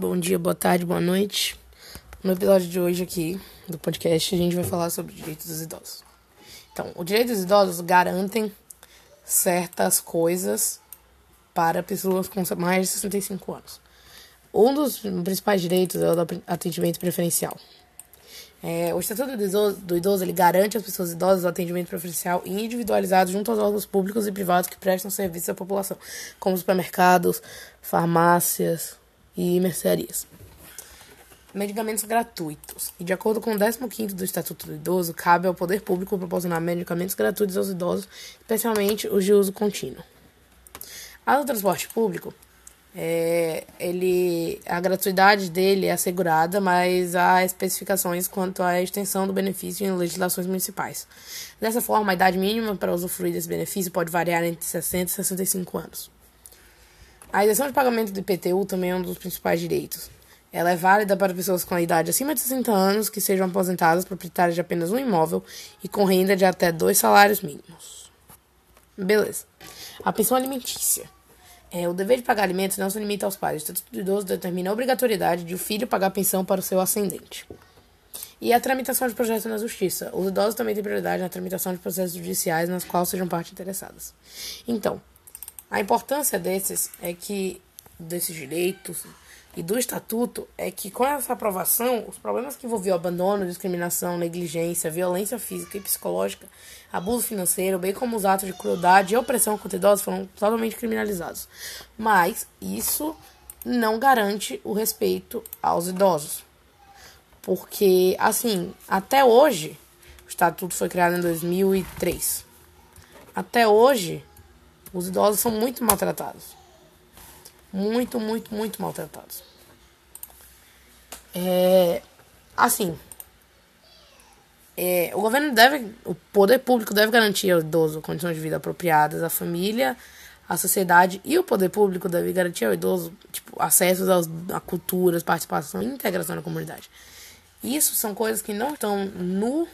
bom dia, boa tarde, boa noite. No episódio de hoje aqui do podcast, a gente vai falar sobre direitos dos idosos. Então, o direito dos idosos garantem certas coisas para pessoas com mais de 65 anos. Um dos principais direitos é o do atendimento preferencial. É, o Estatuto do Idoso, do Idoso ele garante às pessoas idosas o atendimento preferencial e individualizado junto aos órgãos públicos e privados que prestam serviço à população, como supermercados, farmácias e mercearias. Medicamentos gratuitos. E de acordo com o 15 do Estatuto do Idoso, cabe ao poder público proporcionar medicamentos gratuitos aos idosos, especialmente os de uso contínuo. A do transporte público é, ele, a gratuidade dele é assegurada, mas há especificações quanto à extensão do benefício em legislações municipais. Dessa forma, a idade mínima para usufruir desse benefício pode variar entre 60 e 65 anos. A isenção de pagamento do IPTU também é um dos principais direitos. Ela é válida para pessoas com a idade acima de 60 anos que sejam aposentadas, proprietárias de apenas um imóvel e com renda de até dois salários mínimos. Beleza. A pensão alimentícia. É, o dever de pagar alimentos não se limita aos pais. O Estatuto do Idoso determina a obrigatoriedade de o filho pagar pensão para o seu ascendente. E a tramitação de projetos na Justiça. Os idosos também têm prioridade na tramitação de processos judiciais nas quais sejam partes interessadas. Então, a importância desses é que desses direitos e do estatuto é que com essa aprovação, os problemas que envolviam abandono, discriminação, negligência, violência física e psicológica, abuso financeiro, bem como os atos de crueldade e opressão contra idosos foram totalmente criminalizados. Mas isso não garante o respeito aos idosos. Porque, assim, até hoje, o estatuto foi criado em 2003. Até hoje, os idosos são muito maltratados muito, muito, muito maltratados. É, assim, é, o governo deve, o poder público deve garantir ao idoso condições de vida apropriadas, à família, à sociedade e o poder público deve garantir ao idoso tipo, acesso aos, a culturas, participação e integração na comunidade. Isso são coisas que não estão no,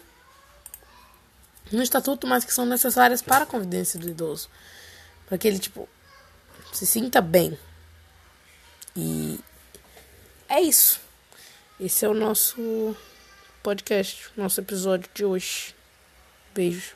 no estatuto, mas que são necessárias para a convivência do idoso. Para que ele, tipo, se sinta bem, e é isso. Esse é o nosso podcast, nosso episódio de hoje. Beijo.